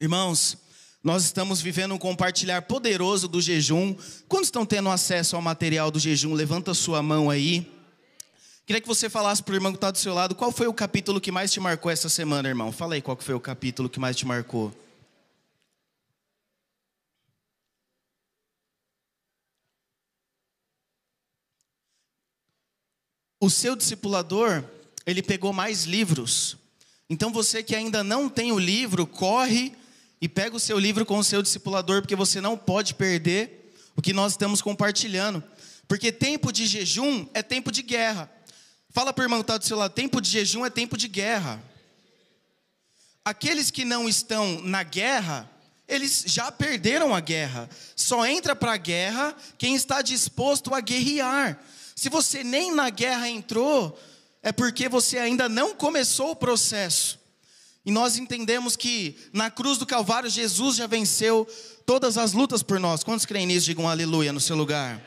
Irmãos, nós estamos vivendo um compartilhar poderoso do jejum. Quando estão tendo acesso ao material do jejum, levanta sua mão aí. Queria que você falasse para o irmão que está do seu lado, qual foi o capítulo que mais te marcou essa semana, irmão? Fala aí qual foi o capítulo que mais te marcou. O seu discipulador, ele pegou mais livros. Então você que ainda não tem o livro, corre e pega o seu livro com o seu discipulador, porque você não pode perder o que nós estamos compartilhando. Porque tempo de jejum é tempo de guerra. Fala para o irmão que está do seu lado: tempo de jejum é tempo de guerra. Aqueles que não estão na guerra, eles já perderam a guerra. Só entra para a guerra quem está disposto a guerrear. Se você nem na guerra entrou, é porque você ainda não começou o processo. E nós entendemos que na cruz do Calvário Jesus já venceu todas as lutas por nós. Quantos creem nisso? Digam aleluia no seu lugar.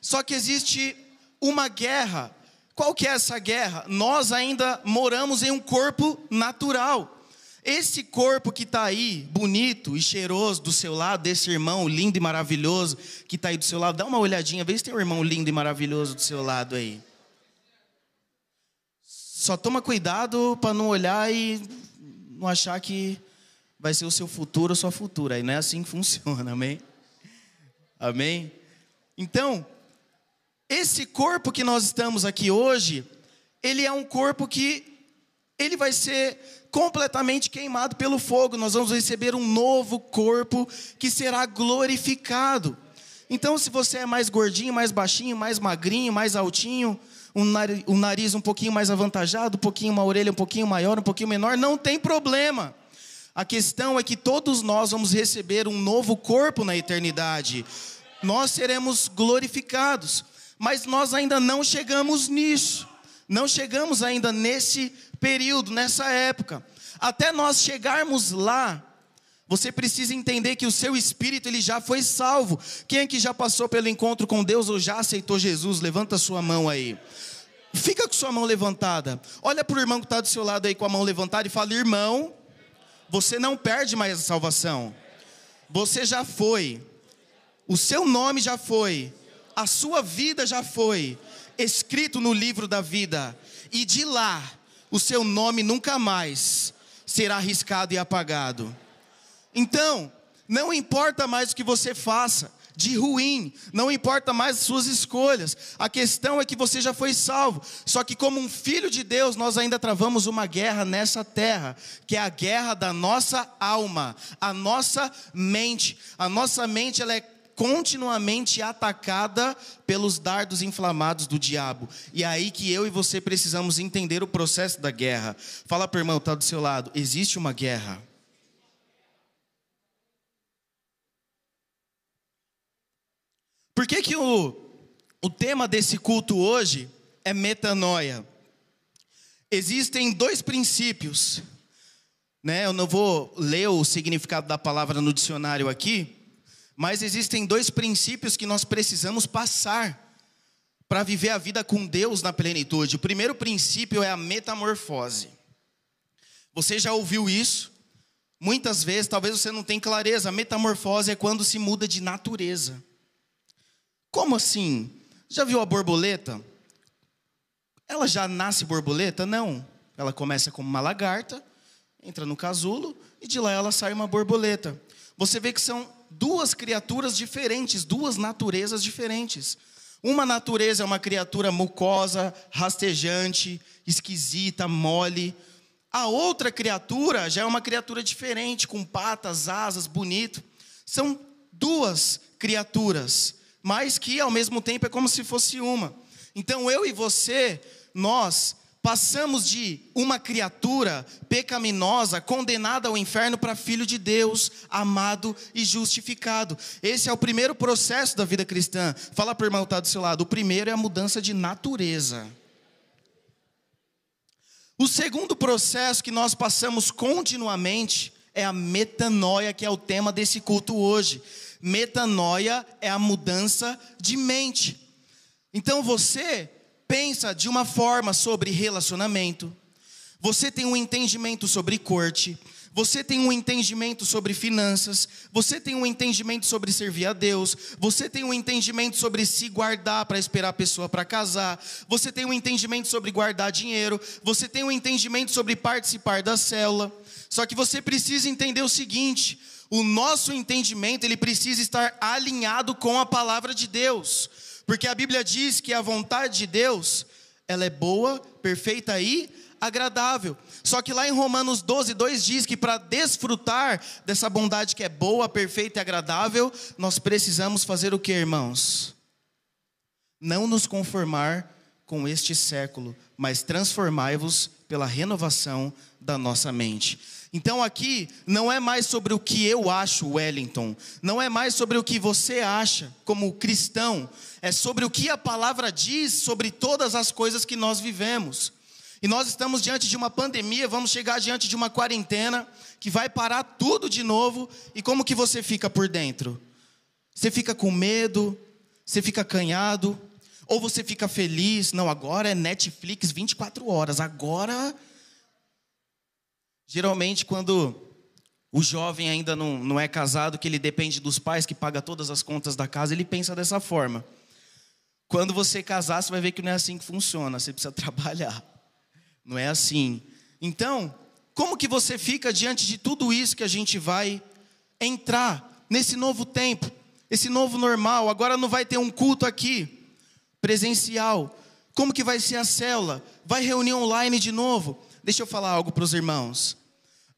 Só que existe uma guerra. Qual que é essa guerra? Nós ainda moramos em um corpo natural. Esse corpo que está aí, bonito e cheiroso do seu lado, desse irmão lindo e maravilhoso que está aí do seu lado, dá uma olhadinha, vê se tem um irmão lindo e maravilhoso do seu lado aí. Só toma cuidado para não olhar e não achar que vai ser o seu futuro ou sua futura. Aí não é assim que funciona, amém? Amém? Então, esse corpo que nós estamos aqui hoje, ele é um corpo que ele vai ser completamente queimado pelo fogo. Nós vamos receber um novo corpo que será glorificado. Então, se você é mais gordinho, mais baixinho, mais magrinho, mais altinho, um nariz, um pouquinho mais avantajado, um pouquinho uma orelha um pouquinho maior, um pouquinho menor, não tem problema. A questão é que todos nós vamos receber um novo corpo na eternidade. Nós seremos glorificados, mas nós ainda não chegamos nisso. Não chegamos ainda nesse período, nessa época. Até nós chegarmos lá, você precisa entender que o seu espírito ele já foi salvo. Quem é que já passou pelo encontro com Deus ou já aceitou Jesus? Levanta sua mão aí. Fica com sua mão levantada. Olha para o irmão que está do seu lado aí com a mão levantada e fala: irmão, você não perde mais a salvação. Você já foi. O seu nome já foi. A sua vida já foi escrito no livro da vida. E de lá o seu nome nunca mais será arriscado e apagado. Então, não importa mais o que você faça de ruim, não importa mais as suas escolhas, a questão é que você já foi salvo. Só que, como um filho de Deus, nós ainda travamos uma guerra nessa terra, que é a guerra da nossa alma, a nossa mente. A nossa mente ela é continuamente atacada pelos dardos inflamados do diabo. E é aí que eu e você precisamos entender o processo da guerra. Fala para o irmão, está do seu lado. Existe uma guerra. Por que, que o, o tema desse culto hoje é metanoia? Existem dois princípios, né? Eu não vou ler o significado da palavra no dicionário aqui, mas existem dois princípios que nós precisamos passar para viver a vida com Deus na plenitude. O primeiro princípio é a metamorfose. Você já ouviu isso? Muitas vezes, talvez você não tenha clareza. A metamorfose é quando se muda de natureza. Como assim? Já viu a borboleta? Ela já nasce borboleta? Não. Ela começa como uma lagarta, entra no casulo e de lá ela sai uma borboleta. Você vê que são duas criaturas diferentes, duas naturezas diferentes. Uma natureza é uma criatura mucosa, rastejante, esquisita, mole. A outra criatura já é uma criatura diferente, com patas, asas, bonito. São duas criaturas, mas que ao mesmo tempo é como se fosse uma. Então eu e você, nós Passamos de uma criatura pecaminosa, condenada ao inferno, para filho de Deus, amado e justificado. Esse é o primeiro processo da vida cristã. Fala para o irmão que está do seu lado. O primeiro é a mudança de natureza. O segundo processo que nós passamos continuamente é a metanoia, que é o tema desse culto hoje. Metanoia é a mudança de mente. Então você pensa de uma forma sobre relacionamento, você tem um entendimento sobre corte, você tem um entendimento sobre finanças, você tem um entendimento sobre servir a Deus, você tem um entendimento sobre se guardar para esperar a pessoa para casar, você tem um entendimento sobre guardar dinheiro, você tem um entendimento sobre participar da célula. Só que você precisa entender o seguinte: o nosso entendimento ele precisa estar alinhado com a palavra de Deus, porque a Bíblia diz que a vontade de Deus ela é boa, perfeita e agradável. Só que lá em Romanos 12, 2 diz que para desfrutar dessa bondade que é boa, perfeita e agradável, nós precisamos fazer o que, irmãos? Não nos conformar com este século, mas transformai-vos pela renovação da nossa mente. Então aqui não é mais sobre o que eu acho, Wellington, não é mais sobre o que você acha como cristão, é sobre o que a palavra diz sobre todas as coisas que nós vivemos. E nós estamos diante de uma pandemia, vamos chegar diante de uma quarentena que vai parar tudo de novo. E como que você fica por dentro? Você fica com medo? Você fica acanhado? Ou você fica feliz? Não, agora é Netflix 24 horas. Agora. Geralmente, quando o jovem ainda não, não é casado, que ele depende dos pais, que paga todas as contas da casa, ele pensa dessa forma. Quando você casar, você vai ver que não é assim que funciona, você precisa trabalhar. Não é assim. Então, como que você fica diante de tudo isso que a gente vai entrar nesse novo tempo, esse novo normal? Agora não vai ter um culto aqui presencial. Como que vai ser a célula? Vai reunir online de novo? Deixa eu falar algo para os irmãos.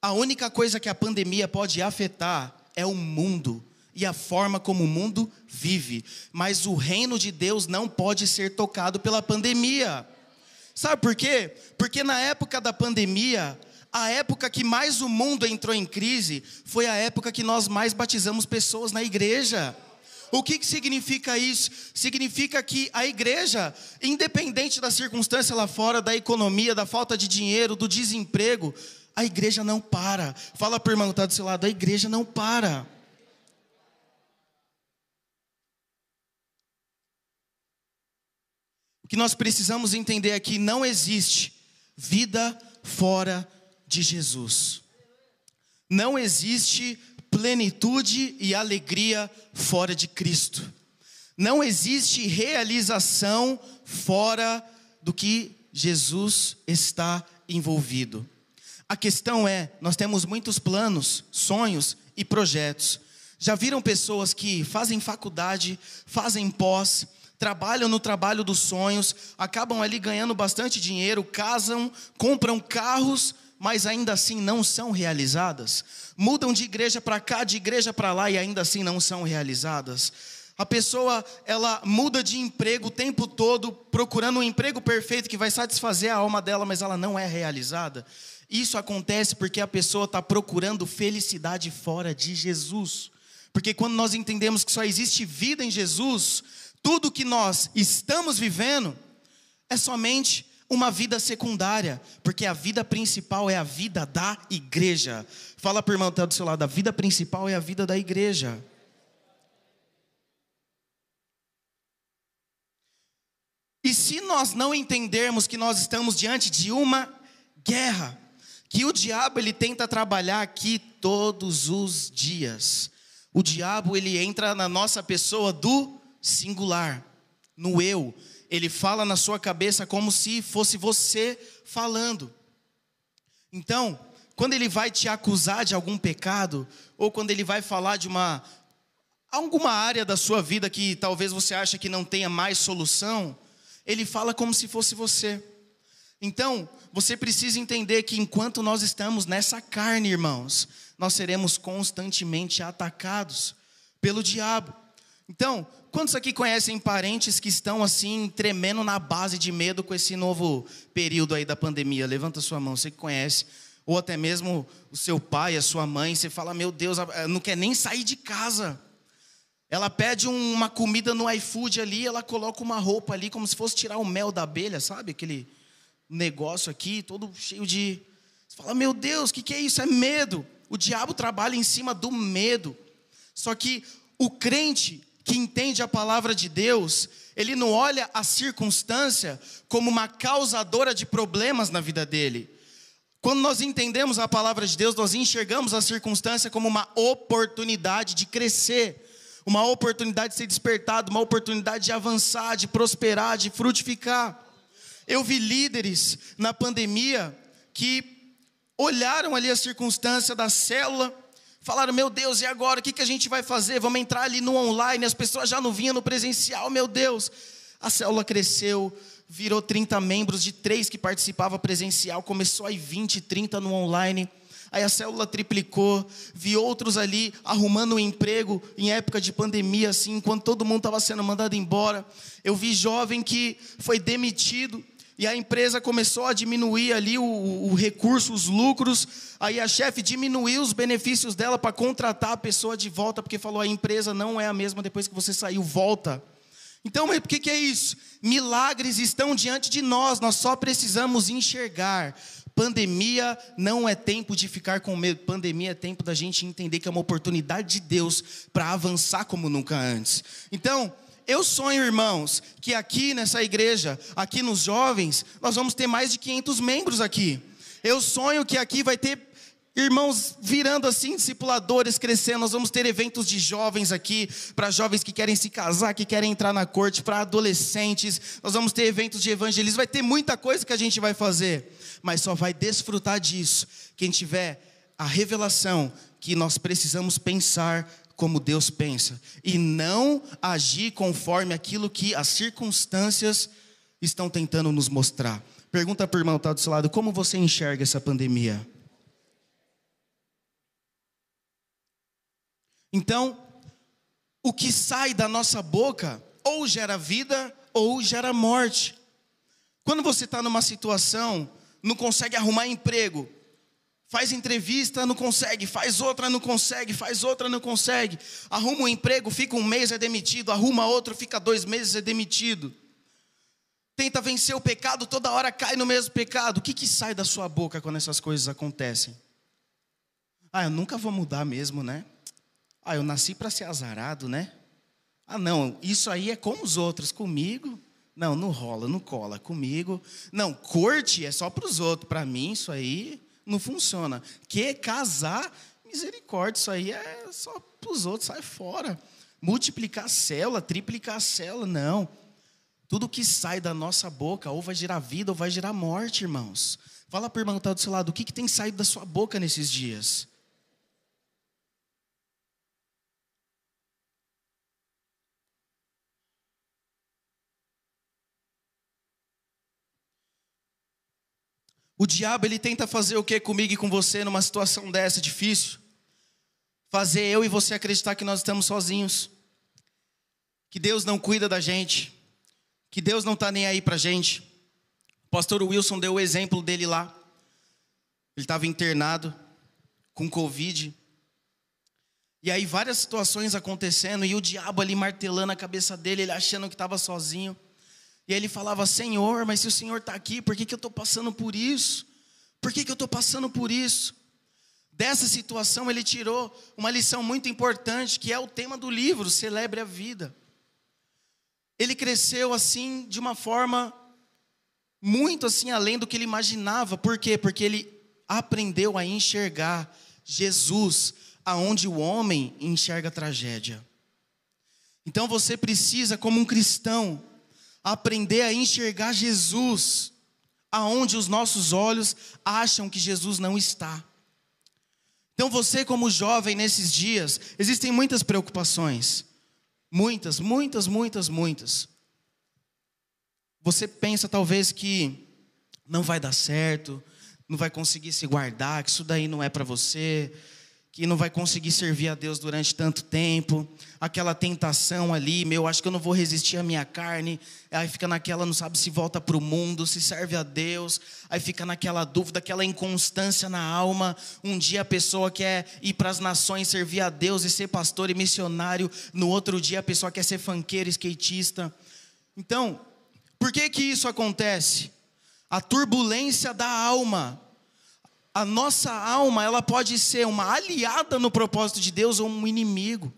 A única coisa que a pandemia pode afetar é o mundo e a forma como o mundo vive, mas o reino de Deus não pode ser tocado pela pandemia. Sabe por quê? Porque na época da pandemia, a época que mais o mundo entrou em crise foi a época que nós mais batizamos pessoas na igreja. O que, que significa isso? Significa que a igreja, independente da circunstância lá fora, da economia, da falta de dinheiro, do desemprego, a igreja não para. Fala para o irmão que está do seu lado, a igreja não para. O que nós precisamos entender aqui, não existe vida fora de Jesus. Não existe plenitude e alegria fora de Cristo. Não existe realização fora do que Jesus está envolvido. A questão é: nós temos muitos planos, sonhos e projetos. Já viram pessoas que fazem faculdade, fazem pós, trabalham no trabalho dos sonhos, acabam ali ganhando bastante dinheiro, casam, compram carros, mas ainda assim não são realizadas. Mudam de igreja para cá, de igreja para lá e ainda assim não são realizadas. A pessoa, ela muda de emprego o tempo todo, procurando um emprego perfeito que vai satisfazer a alma dela, mas ela não é realizada. Isso acontece porque a pessoa está procurando felicidade fora de Jesus. Porque quando nós entendemos que só existe vida em Jesus, tudo que nós estamos vivendo é somente uma vida secundária, porque a vida principal é a vida da igreja. Fala para o irmão que está do seu lado, a vida principal é a vida da igreja. E se nós não entendermos que nós estamos diante de uma guerra, que o diabo ele tenta trabalhar aqui todos os dias. O diabo ele entra na nossa pessoa do singular, no eu. Ele fala na sua cabeça como se fosse você falando. Então, quando ele vai te acusar de algum pecado, ou quando ele vai falar de uma alguma área da sua vida que talvez você ache que não tenha mais solução, ele fala como se fosse você. Então, você precisa entender que enquanto nós estamos nessa carne, irmãos, nós seremos constantemente atacados pelo diabo. Então, quantos aqui conhecem parentes que estão assim, tremendo na base de medo com esse novo período aí da pandemia? Levanta sua mão, você que conhece. Ou até mesmo o seu pai, a sua mãe, você fala, meu Deus, não quer nem sair de casa. Ela pede uma comida no iFood ali, ela coloca uma roupa ali, como se fosse tirar o mel da abelha, sabe? Aquele negócio aqui, todo cheio de. Você fala, meu Deus, o que, que é isso? É medo. O diabo trabalha em cima do medo. Só que o crente, que entende a palavra de Deus, ele não olha a circunstância como uma causadora de problemas na vida dele. Quando nós entendemos a palavra de Deus, nós enxergamos a circunstância como uma oportunidade de crescer, uma oportunidade de ser despertado, uma oportunidade de avançar, de prosperar, de frutificar. Eu vi líderes na pandemia que olharam ali a circunstância da célula, falaram: Meu Deus, e agora? O que, que a gente vai fazer? Vamos entrar ali no online, as pessoas já não vinham no presencial, meu Deus. A célula cresceu, virou 30 membros, de três que participava presencial, começou aí 20, 30 no online. Aí a célula triplicou, vi outros ali arrumando um emprego em época de pandemia, assim, enquanto todo mundo estava sendo mandado embora. Eu vi jovem que foi demitido, e a empresa começou a diminuir ali o, o recurso, os lucros. Aí a chefe diminuiu os benefícios dela para contratar a pessoa de volta, porque falou: a empresa não é a mesma depois que você saiu, volta. Então, o que, que é isso? Milagres estão diante de nós, nós só precisamos enxergar. Pandemia não é tempo de ficar com medo, pandemia é tempo da gente entender que é uma oportunidade de Deus para avançar como nunca antes. Então, eu sonho, irmãos, que aqui nessa igreja, aqui nos jovens, nós vamos ter mais de 500 membros aqui. Eu sonho que aqui vai ter Irmãos, virando assim, discipuladores, crescendo, nós vamos ter eventos de jovens aqui, para jovens que querem se casar, que querem entrar na corte, para adolescentes, nós vamos ter eventos de evangelismo, vai ter muita coisa que a gente vai fazer, mas só vai desfrutar disso quem tiver a revelação que nós precisamos pensar como Deus pensa, e não agir conforme aquilo que as circunstâncias estão tentando nos mostrar. Pergunta para o irmão que está do seu lado, como você enxerga essa pandemia? Então, o que sai da nossa boca ou gera vida ou gera morte. Quando você está numa situação, não consegue arrumar emprego, faz entrevista, não consegue, faz outra, não consegue, faz outra, não consegue, arruma um emprego, fica um mês, é demitido, arruma outro, fica dois meses, é demitido. Tenta vencer o pecado, toda hora cai no mesmo pecado. O que, que sai da sua boca quando essas coisas acontecem? Ah, eu nunca vou mudar mesmo, né? Ah, eu nasci para ser azarado, né? Ah, não, isso aí é com os outros, comigo. Não, não rola, não cola. Comigo. Não, corte é só para os outros. Para mim, isso aí não funciona. Que casar, misericórdia, isso aí é só para os outros, sai fora. Multiplicar a célula, triplicar a célula, não. Tudo que sai da nossa boca, ou vai gerar vida, ou vai gerar morte, irmãos. Fala para o irmão que está do seu lado, o que, que tem saído da sua boca nesses dias? O diabo ele tenta fazer o que comigo e com você numa situação dessa difícil? Fazer eu e você acreditar que nós estamos sozinhos, que Deus não cuida da gente, que Deus não está nem aí para gente. O pastor Wilson deu o exemplo dele lá. Ele estava internado com Covid. E aí várias situações acontecendo e o diabo ali martelando a cabeça dele, ele achando que estava sozinho. E ele falava: Senhor, mas se o Senhor está aqui, por que, que eu estou passando por isso? Por que, que eu estou passando por isso? Dessa situação ele tirou uma lição muito importante, que é o tema do livro, Celebre a Vida. Ele cresceu assim, de uma forma muito assim além do que ele imaginava. Por quê? Porque ele aprendeu a enxergar Jesus aonde o homem enxerga tragédia. Então você precisa, como um cristão, aprender a enxergar Jesus aonde os nossos olhos acham que Jesus não está. Então você como jovem nesses dias, existem muitas preocupações. Muitas, muitas, muitas, muitas. Você pensa talvez que não vai dar certo, não vai conseguir se guardar, que isso daí não é para você, que não vai conseguir servir a Deus durante tanto tempo, aquela tentação ali, meu, acho que eu não vou resistir à minha carne, aí fica naquela, não sabe se volta para o mundo, se serve a Deus, aí fica naquela dúvida, aquela inconstância na alma. Um dia a pessoa quer ir para as nações servir a Deus e ser pastor e missionário, no outro dia a pessoa quer ser fanqueiro, skatista. Então, por que que isso acontece? A turbulência da alma a nossa alma ela pode ser uma aliada no propósito de Deus ou um inimigo.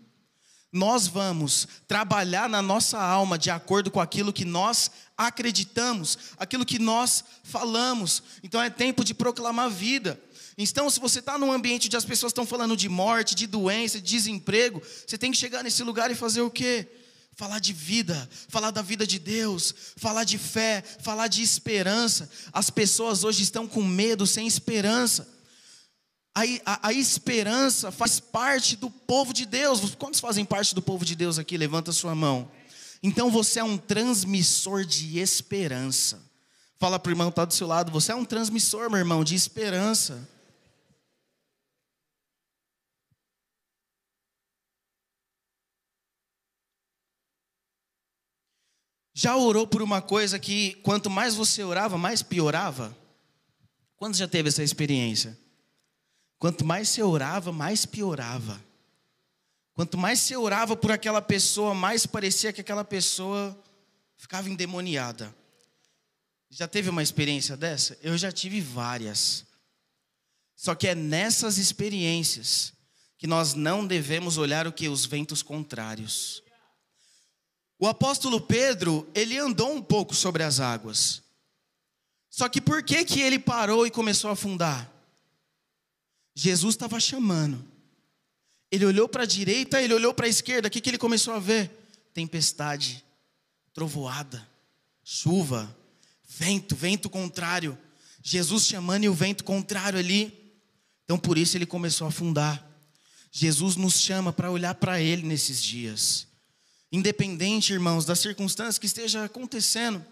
nós vamos trabalhar na nossa alma de acordo com aquilo que nós acreditamos, aquilo que nós falamos. Então é tempo de proclamar vida. Então, se você está num ambiente onde as pessoas estão falando de morte, de doença, de desemprego, você tem que chegar nesse lugar e fazer o quê? Falar de vida, falar da vida de Deus, falar de fé, falar de esperança. As pessoas hoje estão com medo, sem esperança. A, a, a, esperança faz parte do povo de Deus. Quantos fazem parte do povo de Deus aqui? Levanta sua mão. Então você é um transmissor de esperança. Fala para o irmão que está do seu lado, você é um transmissor, meu irmão, de esperança. Já orou por uma coisa que quanto mais você orava, mais piorava? Quando já teve essa experiência? Quanto mais você orava, mais piorava. Quanto mais você orava por aquela pessoa, mais parecia que aquela pessoa ficava endemoniada. Já teve uma experiência dessa? Eu já tive várias. Só que é nessas experiências que nós não devemos olhar o que os ventos contrários. O apóstolo Pedro, ele andou um pouco sobre as águas. Só que por que que ele parou e começou a afundar? Jesus estava chamando. Ele olhou para a direita, ele olhou para a esquerda, o que, que ele começou a ver? Tempestade, trovoada, chuva, vento, vento contrário. Jesus chamando e o vento contrário ali. Então por isso ele começou a afundar. Jesus nos chama para olhar para ele nesses dias. Independente, irmãos, das circunstâncias que esteja acontecendo,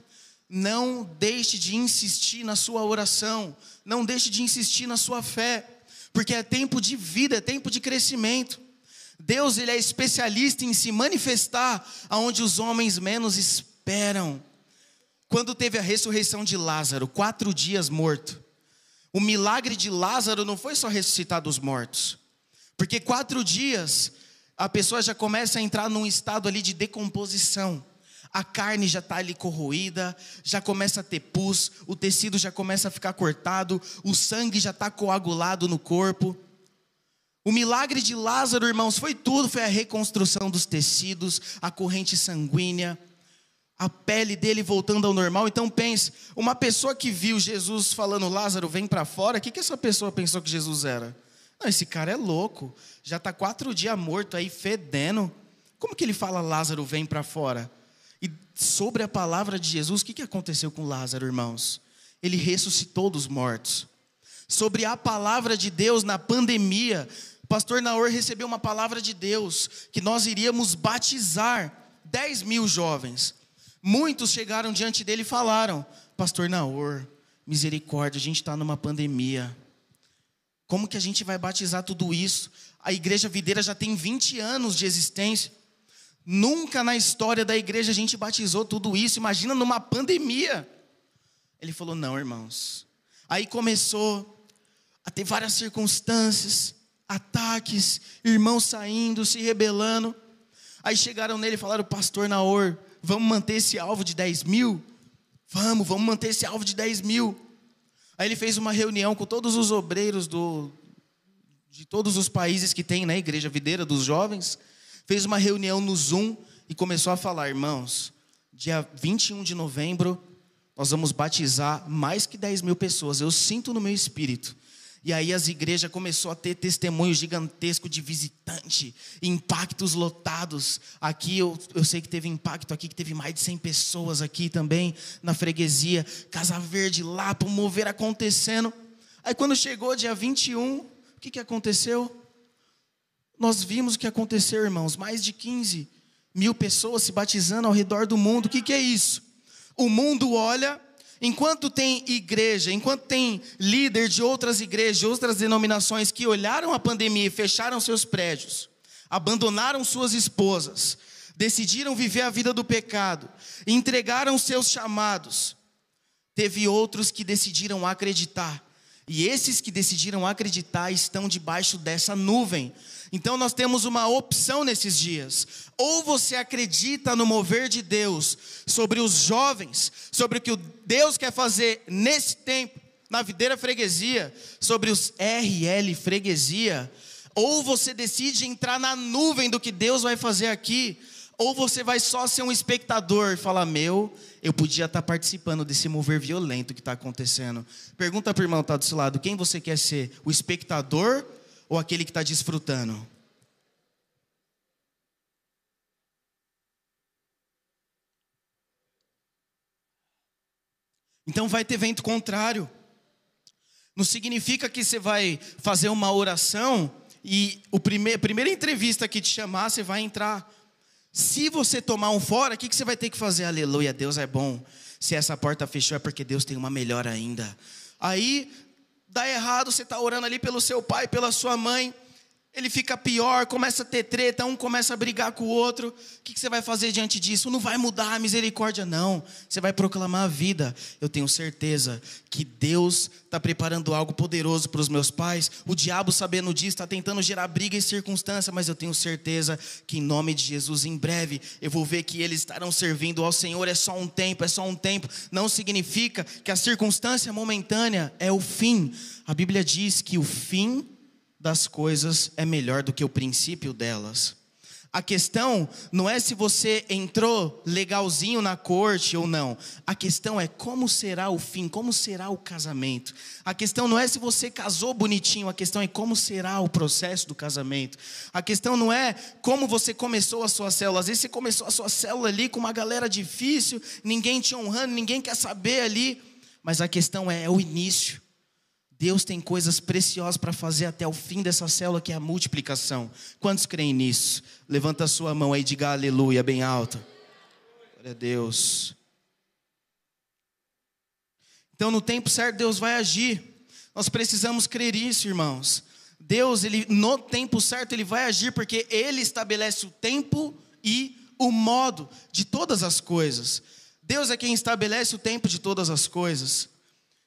não deixe de insistir na sua oração, não deixe de insistir na sua fé, porque é tempo de vida, é tempo de crescimento. Deus ele é especialista em se manifestar aonde os homens menos esperam. Quando teve a ressurreição de Lázaro, quatro dias morto, o milagre de Lázaro não foi só ressuscitar dos mortos, porque quatro dias a pessoa já começa a entrar num estado ali de decomposição. A carne já está ali corroída, já começa a ter pus, o tecido já começa a ficar cortado, o sangue já está coagulado no corpo. O milagre de Lázaro, irmãos, foi tudo: foi a reconstrução dos tecidos, a corrente sanguínea, a pele dele voltando ao normal. Então pense, uma pessoa que viu Jesus falando, Lázaro, vem para fora, o que, que essa pessoa pensou que Jesus era? Não, esse cara é louco. Já está quatro dias morto aí, fedendo. Como que ele fala, Lázaro, vem para fora? E sobre a palavra de Jesus, o que, que aconteceu com Lázaro, irmãos? Ele ressuscitou dos mortos. Sobre a palavra de Deus na pandemia, o pastor Naor recebeu uma palavra de Deus, que nós iríamos batizar 10 mil jovens. Muitos chegaram diante dele e falaram: Pastor Naor, misericórdia, a gente está numa pandemia. Como que a gente vai batizar tudo isso? A igreja videira já tem 20 anos de existência. Nunca na história da igreja a gente batizou tudo isso. Imagina numa pandemia. Ele falou: Não, irmãos. Aí começou a ter várias circunstâncias, ataques, irmãos saindo, se rebelando. Aí chegaram nele e falaram: Pastor Naor, vamos manter esse alvo de 10 mil? Vamos, vamos manter esse alvo de 10 mil. Aí ele fez uma reunião com todos os obreiros do, de todos os países que tem na né, igreja videira dos jovens. Fez uma reunião no Zoom e começou a falar, irmãos, dia 21 de novembro, nós vamos batizar mais que 10 mil pessoas. Eu sinto no meu espírito e aí as igrejas começou a ter testemunho gigantesco de visitante, impactos lotados. Aqui eu, eu sei que teve impacto aqui, que teve mais de 100 pessoas aqui também na freguesia. Casa Verde lá, para mover acontecendo. Aí quando chegou dia 21, o que, que aconteceu? Nós vimos o que aconteceu, irmãos. Mais de 15 mil pessoas se batizando ao redor do mundo. O que, que é isso? O mundo olha Enquanto tem igreja, enquanto tem líder de outras igrejas, de outras denominações que olharam a pandemia e fecharam seus prédios, abandonaram suas esposas, decidiram viver a vida do pecado, entregaram seus chamados, teve outros que decidiram acreditar. E esses que decidiram acreditar estão debaixo dessa nuvem, então nós temos uma opção nesses dias. Ou você acredita no mover de Deus sobre os jovens, sobre o que Deus quer fazer nesse tempo, na videira freguesia, sobre os RL freguesia, Ou você decide entrar na nuvem do que Deus vai fazer aqui, ou você vai só ser um espectador e falar: Meu, eu podia estar participando desse mover violento que está acontecendo. Pergunta para o irmão que está do seu lado: quem você quer ser? O espectador ou aquele que está desfrutando? Então vai ter vento contrário. Não significa que você vai fazer uma oração e o primeir, a primeira entrevista que te chamar, você vai entrar. Se você tomar um fora, o que, que você vai ter que fazer? Aleluia, Deus é bom. Se essa porta fechou, é porque Deus tem uma melhor ainda. Aí dá errado, você está orando ali pelo seu pai, pela sua mãe ele fica pior, começa a ter treta, um começa a brigar com o outro. O que você vai fazer diante disso? Não vai mudar a misericórdia, não. Você vai proclamar a vida. Eu tenho certeza que Deus está preparando algo poderoso para os meus pais. O diabo, sabendo disso, está tentando gerar briga e circunstância, mas eu tenho certeza que, em nome de Jesus, em breve, eu vou ver que eles estarão servindo ao Senhor. É só um tempo, é só um tempo. Não significa que a circunstância momentânea é o fim. A Bíblia diz que o fim das coisas é melhor do que o princípio delas. A questão não é se você entrou legalzinho na corte ou não. A questão é como será o fim, como será o casamento. A questão não é se você casou bonitinho, a questão é como será o processo do casamento. A questão não é como você começou a sua célula. Às vezes você começou a sua célula ali com uma galera difícil, ninguém te honrando, ninguém quer saber ali. Mas a questão é, é o início. Deus tem coisas preciosas para fazer até o fim dessa célula, que é a multiplicação. Quantos creem nisso? Levanta a sua mão aí e diga aleluia, bem alto. Glória a Deus. Então, no tempo certo, Deus vai agir. Nós precisamos crer isso, irmãos. Deus, ele, no tempo certo, Ele vai agir, porque Ele estabelece o tempo e o modo de todas as coisas. Deus é quem estabelece o tempo de todas as coisas.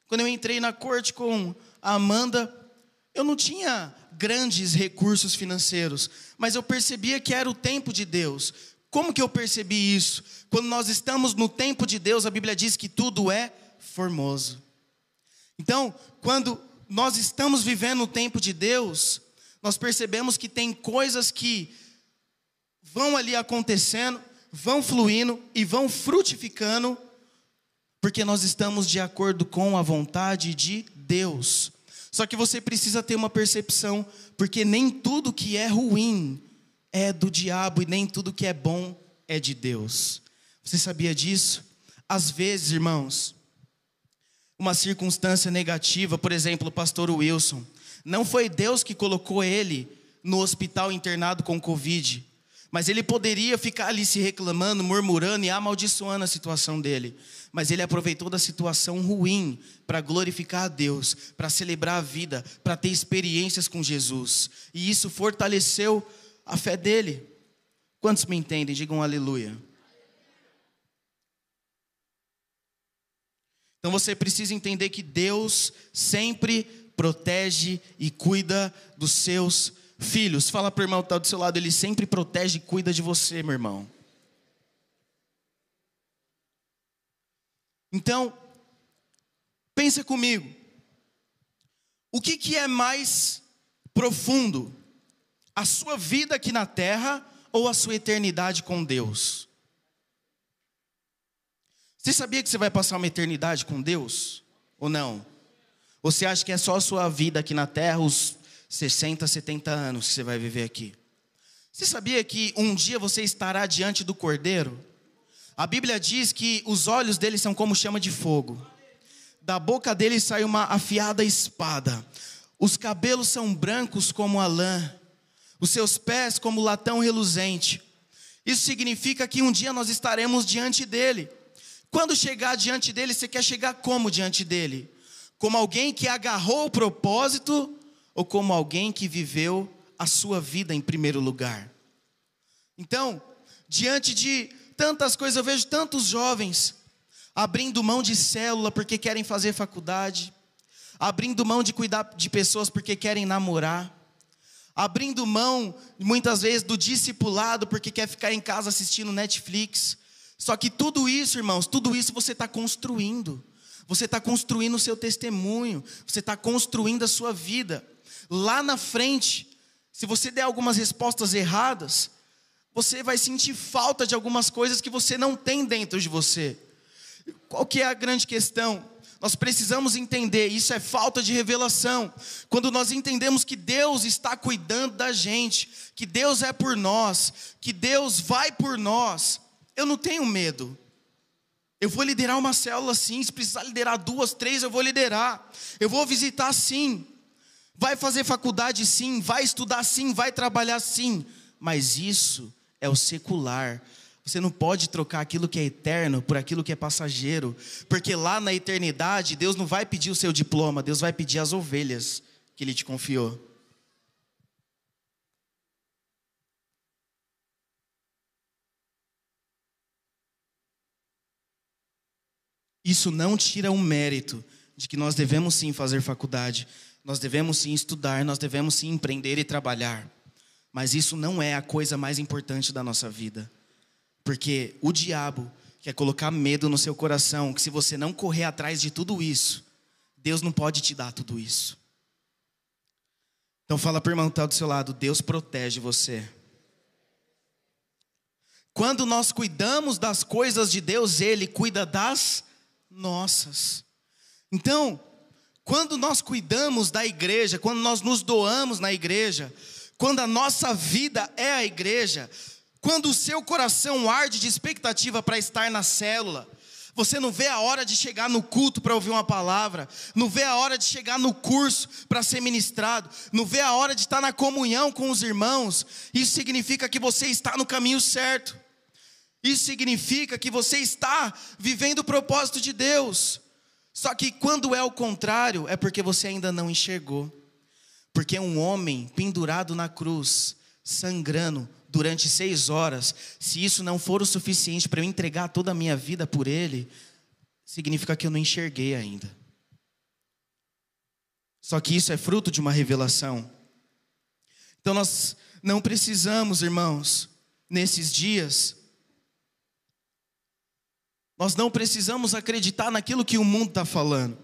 Quando eu entrei na corte com a Amanda, eu não tinha grandes recursos financeiros, mas eu percebia que era o tempo de Deus. Como que eu percebi isso? Quando nós estamos no tempo de Deus, a Bíblia diz que tudo é formoso. Então, quando nós estamos vivendo o tempo de Deus, nós percebemos que tem coisas que vão ali acontecendo, vão fluindo e vão frutificando porque nós estamos de acordo com a vontade de Deus. Só que você precisa ter uma percepção, porque nem tudo que é ruim é do diabo e nem tudo que é bom é de Deus. Você sabia disso? Às vezes, irmãos, uma circunstância negativa, por exemplo, o pastor Wilson, não foi Deus que colocou ele no hospital internado com Covid, mas ele poderia ficar ali se reclamando, murmurando e amaldiçoando a situação dele. Mas ele aproveitou da situação ruim para glorificar a Deus, para celebrar a vida, para ter experiências com Jesus. E isso fortaleceu a fé dele. Quantos me entendem? Digam aleluia. Então você precisa entender que Deus sempre protege e cuida dos seus Filhos, fala para o irmão que está do seu lado, ele sempre protege e cuida de você, meu irmão. Então, pensa comigo. O que, que é mais profundo? A sua vida aqui na terra ou a sua eternidade com Deus? Você sabia que você vai passar uma eternidade com Deus? Ou não? Você acha que é só a sua vida aqui na terra, os 60, 70 anos que você vai viver aqui. Você sabia que um dia você estará diante do Cordeiro? A Bíblia diz que os olhos dele são como chama de fogo. Da boca dele sai uma afiada espada. Os cabelos são brancos como a lã. Os seus pés como latão reluzente. Isso significa que um dia nós estaremos diante dele. Quando chegar diante dele, você quer chegar como diante dele? Como alguém que agarrou o propósito ou como alguém que viveu a sua vida em primeiro lugar. Então, diante de tantas coisas, eu vejo tantos jovens abrindo mão de célula porque querem fazer faculdade, abrindo mão de cuidar de pessoas porque querem namorar, abrindo mão muitas vezes do discipulado porque quer ficar em casa assistindo Netflix. Só que tudo isso, irmãos, tudo isso você está construindo. Você está construindo o seu testemunho, você está construindo a sua vida lá na frente, se você der algumas respostas erradas, você vai sentir falta de algumas coisas que você não tem dentro de você. Qual que é a grande questão? Nós precisamos entender, isso é falta de revelação. Quando nós entendemos que Deus está cuidando da gente, que Deus é por nós, que Deus vai por nós, eu não tenho medo. Eu vou liderar uma célula sim, se precisar liderar duas, três, eu vou liderar. Eu vou visitar sim. Vai fazer faculdade sim, vai estudar sim, vai trabalhar sim. Mas isso é o secular. Você não pode trocar aquilo que é eterno por aquilo que é passageiro, porque lá na eternidade Deus não vai pedir o seu diploma, Deus vai pedir as ovelhas que Ele te confiou. Isso não tira o mérito de que nós devemos sim fazer faculdade, nós devemos sim estudar, nós devemos sim empreender e trabalhar. Mas isso não é a coisa mais importante da nossa vida. Porque o diabo quer colocar medo no seu coração, que se você não correr atrás de tudo isso, Deus não pode te dar tudo isso. Então fala para o irmão que está do seu lado, Deus protege você. Quando nós cuidamos das coisas de Deus, Ele cuida das nossas. Então, quando nós cuidamos da igreja, quando nós nos doamos na igreja, quando a nossa vida é a igreja, quando o seu coração arde de expectativa para estar na célula, você não vê a hora de chegar no culto para ouvir uma palavra, não vê a hora de chegar no curso para ser ministrado, não vê a hora de estar na comunhão com os irmãos, isso significa que você está no caminho certo, isso significa que você está vivendo o propósito de Deus, só que quando é o contrário, é porque você ainda não enxergou. Porque um homem pendurado na cruz, sangrando durante seis horas, se isso não for o suficiente para eu entregar toda a minha vida por ele, significa que eu não enxerguei ainda. Só que isso é fruto de uma revelação. Então nós não precisamos, irmãos, nesses dias, nós não precisamos acreditar naquilo que o mundo está falando.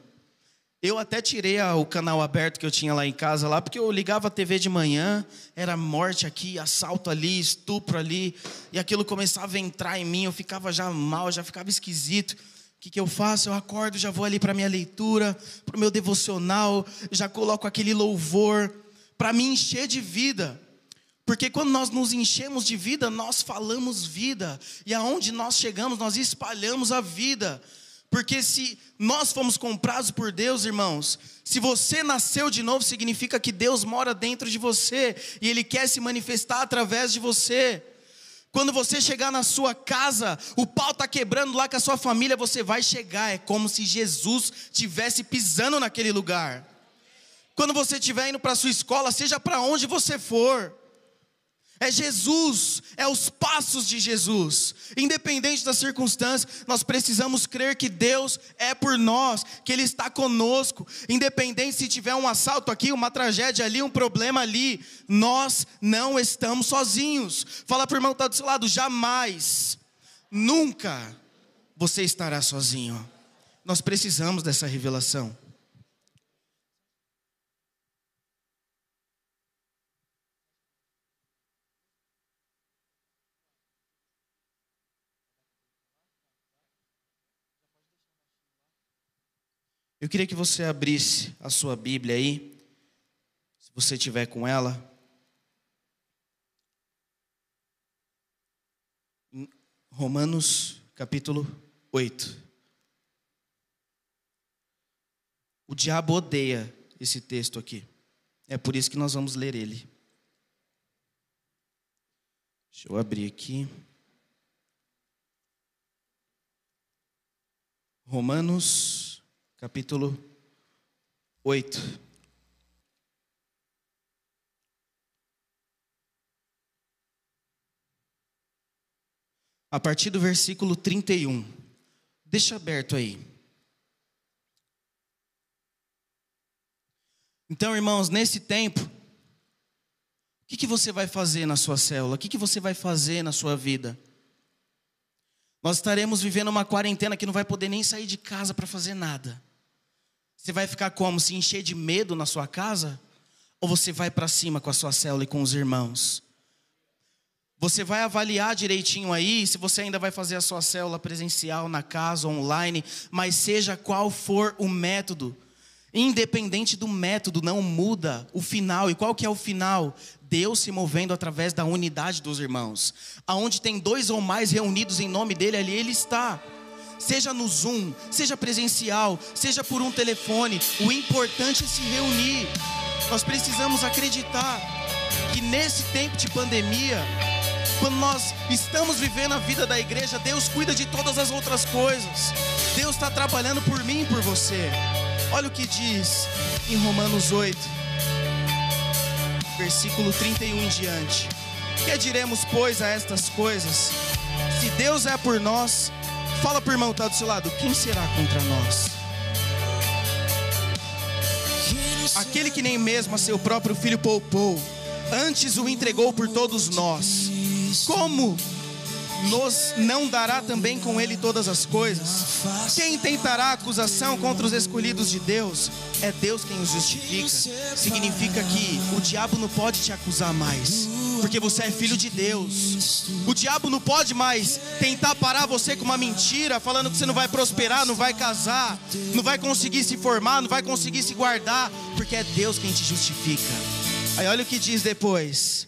Eu até tirei o canal aberto que eu tinha lá em casa, lá, porque eu ligava a TV de manhã, era morte aqui, assalto ali, estupro ali, e aquilo começava a entrar em mim, eu ficava já mal, já ficava esquisito. O que, que eu faço? Eu acordo, já vou ali para minha leitura, para o meu devocional, já coloco aquele louvor, para me encher de vida. Porque quando nós nos enchemos de vida, nós falamos vida, e aonde nós chegamos, nós espalhamos a vida. Porque se nós fomos comprados por Deus, irmãos, se você nasceu de novo, significa que Deus mora dentro de você e Ele quer se manifestar através de você. Quando você chegar na sua casa, o pau está quebrando lá com a sua família, você vai chegar, é como se Jesus tivesse pisando naquele lugar. Quando você estiver indo para a sua escola, seja para onde você for, é Jesus, é os passos de Jesus. Independente das circunstâncias, nós precisamos crer que Deus é por nós, que Ele está conosco. Independente se tiver um assalto aqui, uma tragédia ali, um problema ali, nós não estamos sozinhos. Fala para o irmão que está do seu lado: jamais, nunca você estará sozinho. Nós precisamos dessa revelação. Eu queria que você abrisse a sua Bíblia aí, se você tiver com ela. Em Romanos capítulo 8. O diabo odeia esse texto aqui. É por isso que nós vamos ler ele. Deixa eu abrir aqui. Romanos capítulo 8. A partir do versículo 31. Deixa aberto aí. Então, irmãos, nesse tempo, o que, que você vai fazer na sua célula? O que, que você vai fazer na sua vida? Nós estaremos vivendo uma quarentena que não vai poder nem sair de casa para fazer nada. Você vai ficar como? Se encher de medo na sua casa? Ou você vai para cima com a sua célula e com os irmãos? Você vai avaliar direitinho aí se você ainda vai fazer a sua célula presencial na casa, online, mas seja qual for o método, independente do método, não muda o final. E qual que é o final? Deus se movendo através da unidade dos irmãos. Aonde tem dois ou mais reunidos em nome dele, ali ele está. Seja no Zoom, seja presencial, seja por um telefone, o importante é se reunir. Nós precisamos acreditar que nesse tempo de pandemia, quando nós estamos vivendo a vida da igreja, Deus cuida de todas as outras coisas. Deus está trabalhando por mim e por você. Olha o que diz em Romanos 8, versículo 31 em diante. Que diremos, pois, a estas coisas? Se Deus é por nós, fala para o irmão que está do seu lado: quem será contra nós? Aquele que nem mesmo a seu próprio filho poupou, antes o entregou por todos nós como nos não dará também com ele todas as coisas? Quem tentará acusação contra os escolhidos de Deus? É Deus quem os justifica. Significa que o diabo não pode te acusar mais, porque você é filho de Deus. O diabo não pode mais tentar parar você com uma mentira, falando que você não vai prosperar, não vai casar, não vai conseguir se formar, não vai conseguir se guardar, porque é Deus quem te justifica. Aí olha o que diz depois.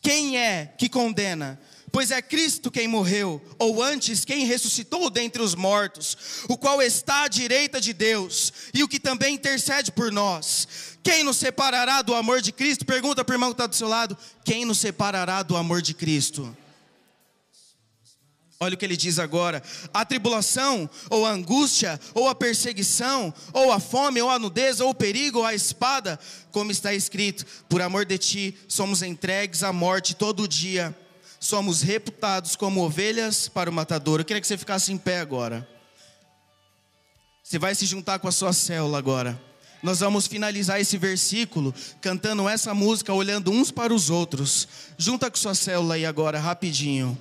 Quem é que condena? Pois é Cristo quem morreu, ou antes, quem ressuscitou dentre os mortos, o qual está à direita de Deus, e o que também intercede por nós. Quem nos separará do amor de Cristo? Pergunta para o irmão que está do seu lado: quem nos separará do amor de Cristo? Olha o que ele diz agora: a tribulação, ou a angústia, ou a perseguição, ou a fome, ou a nudez, ou o perigo, ou a espada, como está escrito: por amor de ti somos entregues à morte todo dia, somos reputados como ovelhas para o matador. Eu queria que você ficasse em pé agora. Você vai se juntar com a sua célula agora. Nós vamos finalizar esse versículo cantando essa música, olhando uns para os outros. Junta com sua célula aí agora, rapidinho.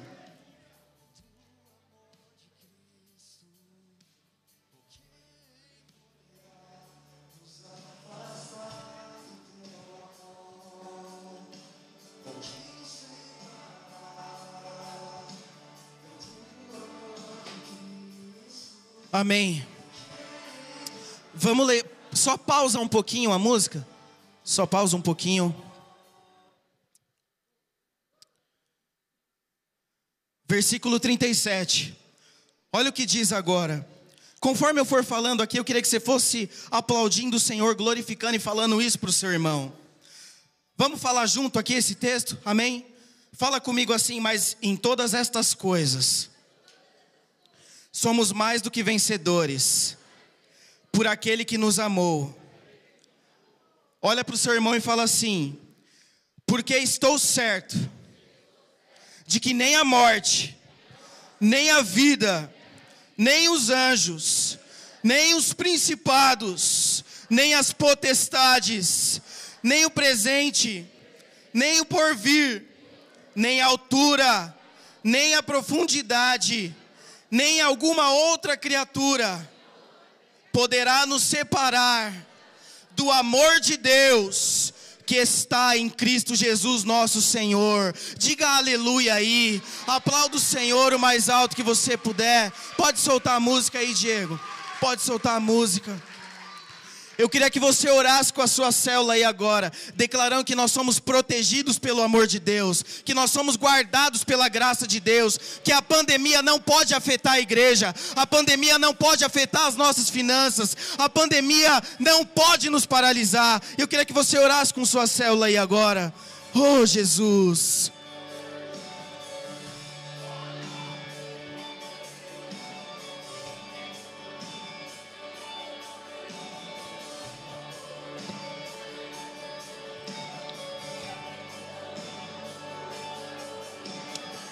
Amém. Vamos ler. Só pausa um pouquinho a música. Só pausa um pouquinho. Versículo 37. Olha o que diz agora. Conforme eu for falando aqui, eu queria que você fosse aplaudindo o Senhor, glorificando e falando isso para o seu irmão. Vamos falar junto aqui esse texto? Amém? Fala comigo assim, mas em todas estas coisas somos mais do que vencedores por aquele que nos amou. Olha para o seu irmão e fala assim: porque estou certo de que nem a morte, nem a vida, nem os anjos, nem os principados, nem as potestades, nem o presente, nem o porvir, nem a altura, nem a profundidade, nem alguma outra criatura poderá nos separar do amor de Deus que está em Cristo Jesus nosso Senhor. Diga aleluia aí. Aplauda o Senhor o mais alto que você puder. Pode soltar a música aí, Diego. Pode soltar a música. Eu queria que você orasse com a sua célula aí agora, declarando que nós somos protegidos pelo amor de Deus, que nós somos guardados pela graça de Deus, que a pandemia não pode afetar a igreja, a pandemia não pode afetar as nossas finanças, a pandemia não pode nos paralisar. Eu queria que você orasse com sua célula aí agora. Oh, Jesus.